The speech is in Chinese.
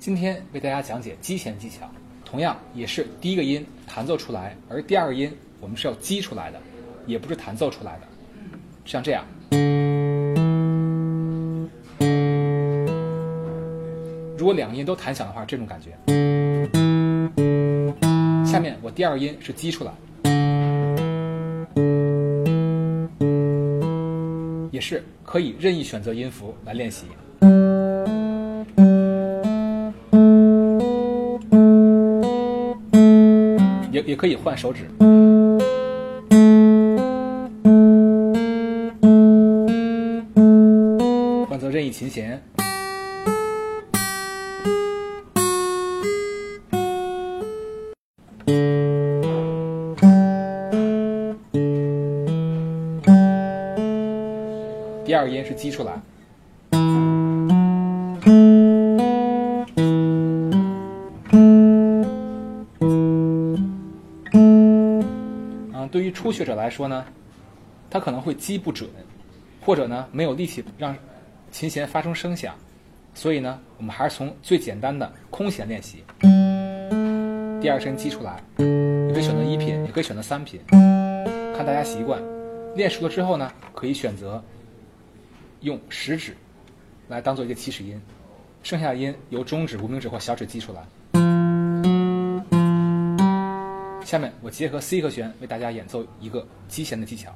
今天为大家讲解击弦技巧，同样也是第一个音弹奏出来，而第二个音我们是要击出来的，也不是弹奏出来的。像这样。如果两个音都弹响的话，这种感觉。下面我第二个音是击出来，也是可以任意选择音符来练习。也也可以换手指，任意琴弦。第二个音是击出来。对于初学者来说呢，他可能会击不准，或者呢没有力气让琴弦发出声响，所以呢，我们还是从最简单的空弦练习。第二声击出来，你可以选择一品，也可以选择三品，看大家习惯。练熟了之后呢，可以选择用食指来当做一个起始音，剩下的音由中指、无名指或小指击出来。下面我结合 C 和弦为大家演奏一个击弦的技巧。